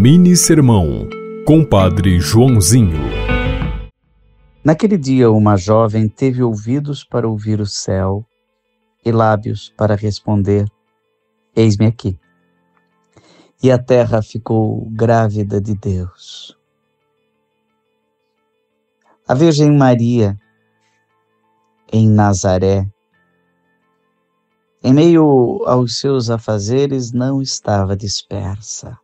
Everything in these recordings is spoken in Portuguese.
Mini Sermão, Compadre Joãozinho. Naquele dia, uma jovem teve ouvidos para ouvir o céu e lábios para responder: Eis-me aqui. E a terra ficou grávida de Deus. A Virgem Maria, em Nazaré, em meio aos seus afazeres, não estava dispersa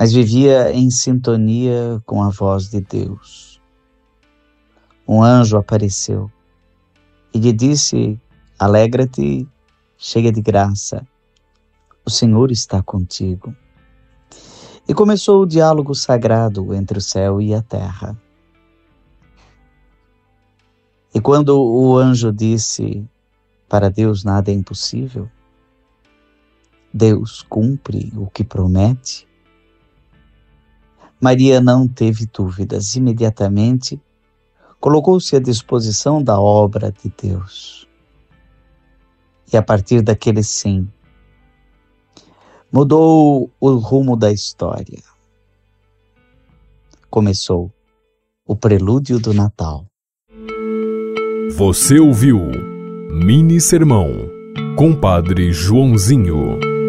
mas vivia em sintonia com a voz de Deus. Um anjo apareceu e lhe disse: Alegra-te, cheia de graça, o Senhor está contigo. E começou o diálogo sagrado entre o céu e a terra. E quando o anjo disse: Para Deus nada é impossível, Deus cumpre o que promete, Maria não teve dúvidas. Imediatamente colocou-se à disposição da obra de Deus. E a partir daquele sim, mudou o rumo da história. Começou o prelúdio do Natal. Você ouviu Mini Sermão, Compadre Joãozinho.